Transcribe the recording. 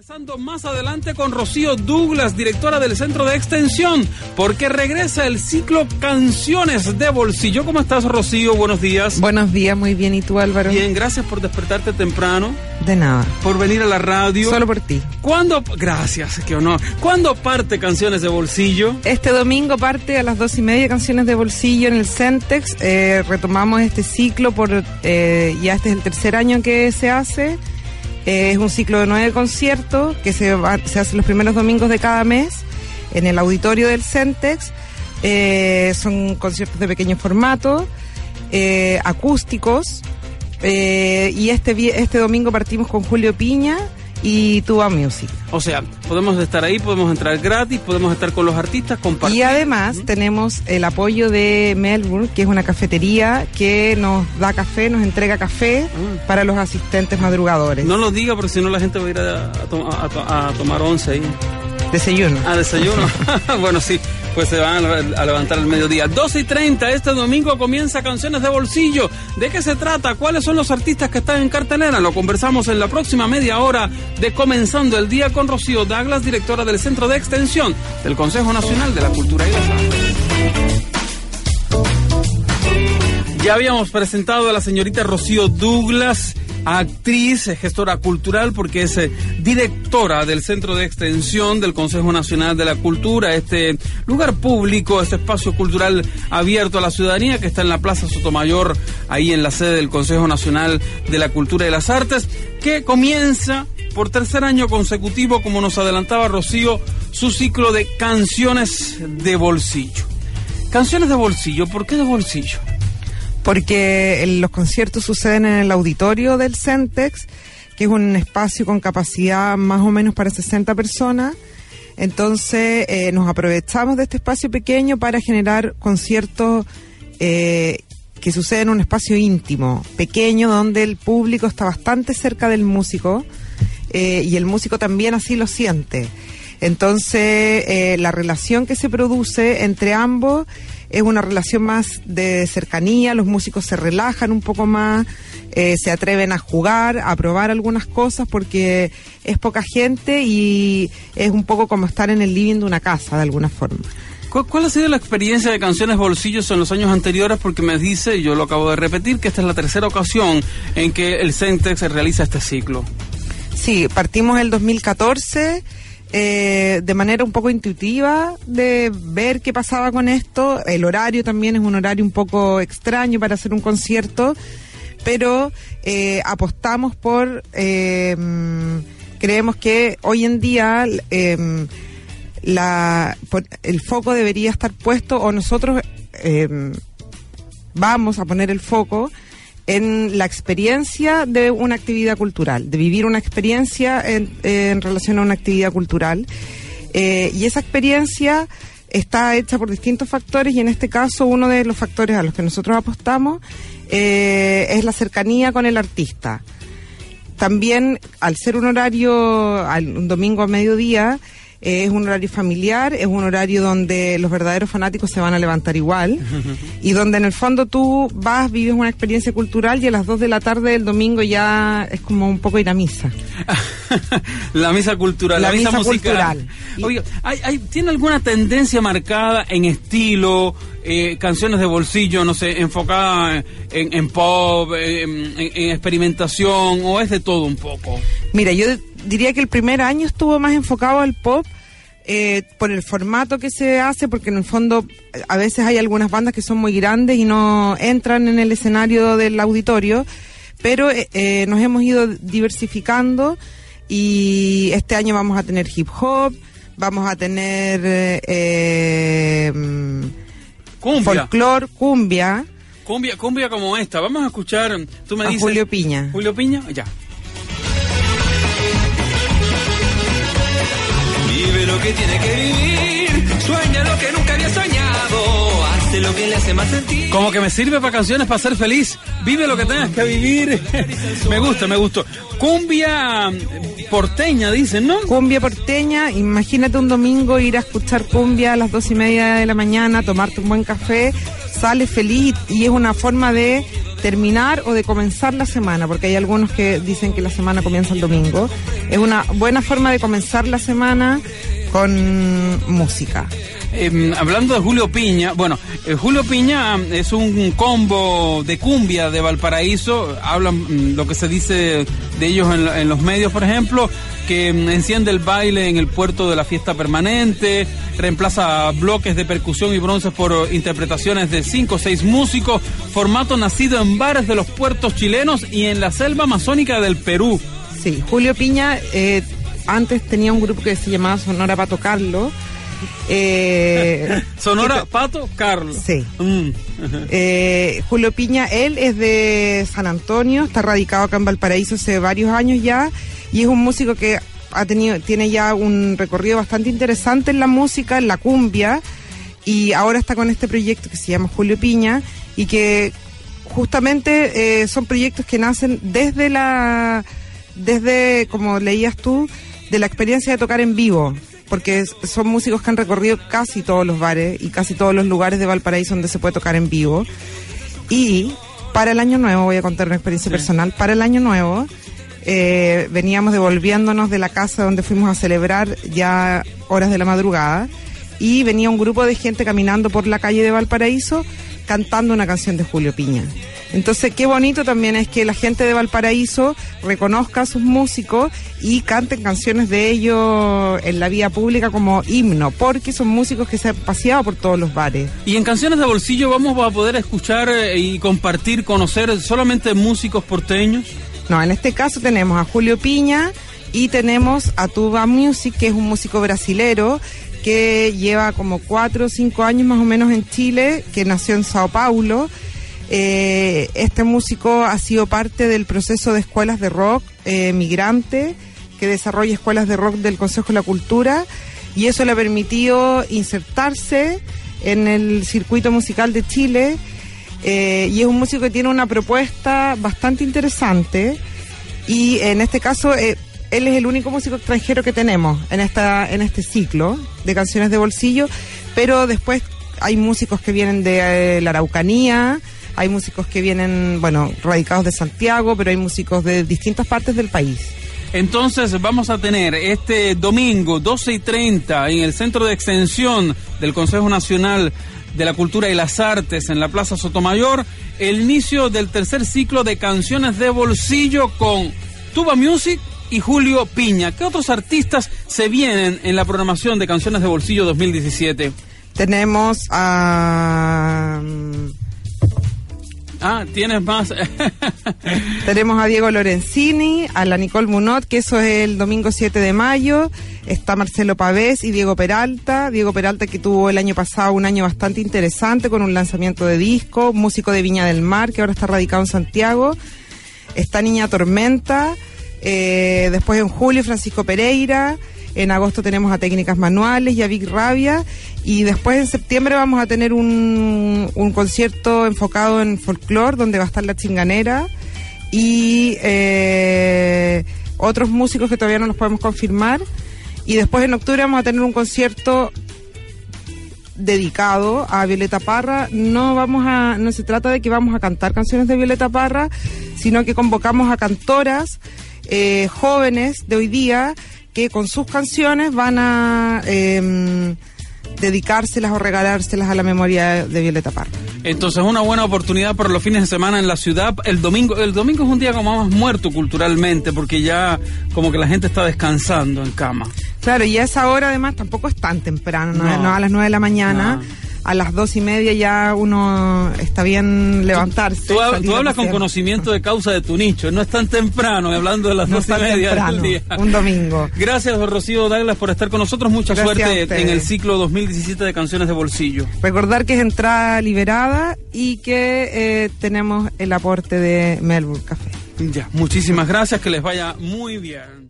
Conversando más adelante con Rocío Douglas, directora del Centro de Extensión, porque regresa el ciclo Canciones de Bolsillo. ¿Cómo estás, Rocío? Buenos días. Buenos días, muy bien. ¿Y tú, Álvaro? Bien, gracias por despertarte temprano. De nada. Por venir a la radio. Solo por ti. ¿Cuándo? Gracias, qué honor. ¿Cuándo parte Canciones de Bolsillo? Este domingo parte a las dos y media Canciones de Bolsillo en el Centex. Eh, retomamos este ciclo por eh, ya este es el tercer año que se hace. Es un ciclo de nueve conciertos que se, va, se los primeros domingos de cada mes en el auditorio del Centex. Eh, son conciertos de pequeño formato, eh, acústicos. Eh, y este, este domingo partimos con Julio Piña y Tuba Music. O sea, podemos estar ahí, podemos entrar gratis, podemos estar con los artistas, compartir. Y además tenemos el apoyo de Melbourne, que es una cafetería que nos da café, nos entrega café mm. para los asistentes madrugadores. No lo diga porque si no la gente va a ir a, a, a, a tomar once ahí. Desayuno. Ah, desayuno. bueno, sí, pues se van a levantar al mediodía. 12 y 30, este domingo comienza Canciones de Bolsillo. ¿De qué se trata? ¿Cuáles son los artistas que están en cartelera? Lo conversamos en la próxima media hora de Comenzando el Día con Rocío Douglas, directora del Centro de Extensión del Consejo Nacional de la Cultura y. Ya habíamos presentado a la señorita Rocío Douglas actriz, gestora cultural, porque es eh, directora del Centro de Extensión del Consejo Nacional de la Cultura, este lugar público, este espacio cultural abierto a la ciudadanía que está en la Plaza Sotomayor, ahí en la sede del Consejo Nacional de la Cultura y las Artes, que comienza por tercer año consecutivo, como nos adelantaba Rocío, su ciclo de canciones de bolsillo. Canciones de bolsillo, ¿por qué de bolsillo? Porque los conciertos suceden en el auditorio del Centex, que es un espacio con capacidad más o menos para 60 personas. Entonces eh, nos aprovechamos de este espacio pequeño para generar conciertos eh, que suceden en un espacio íntimo, pequeño, donde el público está bastante cerca del músico eh, y el músico también así lo siente. Entonces eh, la relación que se produce entre ambos es una relación más de cercanía, los músicos se relajan un poco más, eh, se atreven a jugar, a probar algunas cosas porque es poca gente y es un poco como estar en el living de una casa de alguna forma. ¿Cuál ha sido la experiencia de Canciones Bolsillos en los años anteriores? Porque me dice, y yo lo acabo de repetir, que esta es la tercera ocasión en que el Centex realiza este ciclo. Sí, partimos el 2014 eh, de manera un poco intuitiva de ver qué pasaba con esto. El horario también es un horario un poco extraño para hacer un concierto, pero eh, apostamos por, eh, creemos que hoy en día em, la, el foco debería estar puesto o nosotros em, vamos a poner el foco en la experiencia de una actividad cultural, de vivir una experiencia en, relación a una actividad cultural. Eh, y esa experiencia está hecha por distintos factores y en este caso uno de los factores a los que nosotros apostamos eh, es la cercanía con el artista. También al ser un horario, un domingo a mediodía, eh, es un horario familiar, es un horario donde los verdaderos fanáticos se van a levantar igual y donde en el fondo tú vas, vives una experiencia cultural y a las 2 de la tarde del domingo ya es como un poco ir a misa. la misa cultural, la, la misa, misa musical. Oye, ¿hay, hay, ¿tiene alguna tendencia marcada en estilo, eh, canciones de bolsillo, no sé, enfocada en, en pop, en, en, en experimentación o es de todo un poco? Mira, yo diría que el primer año estuvo más enfocado al pop eh, por el formato que se hace, porque en el fondo a veces hay algunas bandas que son muy grandes y no entran en el escenario del auditorio, pero eh, eh, nos hemos ido diversificando y este año vamos a tener hip hop, vamos a tener eh, cumbia. folclore, cumbia. Cumbia, cumbia como esta. Vamos a escuchar, tú me a dices... Julio Piña. Julio Piña, ya. Vive lo que tiene que vivir, sueña lo que nunca había soñado, hace lo que le hace más sentir. Como que me sirve para canciones para ser feliz. Vive lo que tengas que vivir. me gusta, me gustó. Cumbia porteña, dicen, ¿no? Cumbia porteña, imagínate un domingo ir a escuchar cumbia a las dos y media de la mañana, tomarte un buen café, sales feliz y es una forma de terminar o de comenzar la semana, porque hay algunos que dicen que la semana comienza el domingo. Es una buena forma de comenzar la semana con música. Eh, hablando de Julio Piña, bueno, eh, Julio Piña es un combo de cumbia de Valparaíso, hablan mm, lo que se dice de ellos en, en los medios, por ejemplo, que mm, enciende el baile en el puerto de la fiesta permanente, reemplaza bloques de percusión y bronces por interpretaciones de cinco o seis músicos, formato nacido en bares de los puertos chilenos y en la selva amazónica del Perú. Sí, Julio Piña eh, antes tenía un grupo que se llamaba Sonora Pato Carlos. Eh, Sonora Pato Carlos. Sí. Mm. Eh, Julio Piña, él es de San Antonio, está radicado acá en Valparaíso hace varios años ya y es un músico que ha tenido, tiene ya un recorrido bastante interesante en la música, en la cumbia y ahora está con este proyecto que se llama Julio Piña y que justamente eh, son proyectos que nacen desde la, desde, como leías tú, de la experiencia de tocar en vivo porque son músicos que han recorrido casi todos los bares y casi todos los lugares de Valparaíso donde se puede tocar en vivo. Y para el año nuevo, voy a contar una experiencia personal, para el año nuevo eh, veníamos devolviéndonos de la casa donde fuimos a celebrar ya horas de la madrugada y venía un grupo de gente caminando por la calle de Valparaíso cantando una canción de Julio Piña. Entonces, qué bonito también es que la gente de Valparaíso reconozca a sus músicos y canten canciones de ellos en la vía pública como himno, porque son músicos que se han paseado por todos los bares. Y en Canciones de Bolsillo vamos a poder escuchar eh, y compartir, conocer solamente músicos porteños. No, en este caso tenemos a Julio Piña y tenemos a Tuba Music, que es un músico brasilero que lleva como cuatro o cinco años más o menos en Chile, que nació en Sao Paulo. Eh, este músico ha sido parte del proceso de escuelas de rock eh, migrante, que desarrolla escuelas de rock del Consejo de la Cultura, y eso le ha permitido insertarse en el circuito musical de Chile. Eh, y es un músico que tiene una propuesta bastante interesante y en este caso eh, él es el único músico extranjero que tenemos en esta en este ciclo de canciones de bolsillo pero después hay músicos que vienen de eh, la Araucanía hay músicos que vienen bueno radicados de Santiago pero hay músicos de distintas partes del país. Entonces vamos a tener este domingo 12 y 30 en el Centro de Extensión del Consejo Nacional de la Cultura y las Artes en la Plaza Sotomayor el inicio del tercer ciclo de canciones de bolsillo con Tuba Music y Julio Piña. ¿Qué otros artistas se vienen en la programación de Canciones de Bolsillo 2017? tenemos a Ah, tienes más. Tenemos a Diego Lorenzini, a la Nicole Munot, que eso es el domingo 7 de mayo. Está Marcelo Pavés y Diego Peralta. Diego Peralta que tuvo el año pasado un año bastante interesante con un lanzamiento de disco. Músico de Viña del Mar, que ahora está radicado en Santiago. Está Niña Tormenta. Eh, después en julio Francisco Pereira. En agosto tenemos a Técnicas Manuales y a Vic Rabia. Y después en septiembre vamos a tener un, un concierto enfocado en folclore, donde va a estar la chinganera. Y eh, otros músicos que todavía no los podemos confirmar. Y después en octubre vamos a tener un concierto dedicado a Violeta Parra. No vamos a, no se trata de que vamos a cantar canciones de Violeta Parra, sino que convocamos a cantoras eh, jóvenes de hoy día que con sus canciones van a eh, dedicárselas o regalárselas a la memoria de Violeta Parra. Entonces una buena oportunidad para los fines de semana en la ciudad. El domingo, el domingo es un día como más muerto culturalmente, porque ya como que la gente está descansando en cama. Claro, y a esa hora además tampoco es tan temprano, no, a las nueve de la mañana. No. A las dos y media ya uno está bien levantarse. Tú, tú hablas con conocimiento de causa de tu nicho, no es tan temprano, hablando de las No dos y media temprano, del día. un domingo. Gracias, Rocío Douglas, por estar con nosotros. Mucha Gracias suerte en el ciclo 2017 de Canciones de Bolsillo. Recordar que es entrada liberada y que eh, tenemos el aporte de Melbourne Café. Ya, muchísimas gracias, que les vaya muy bien.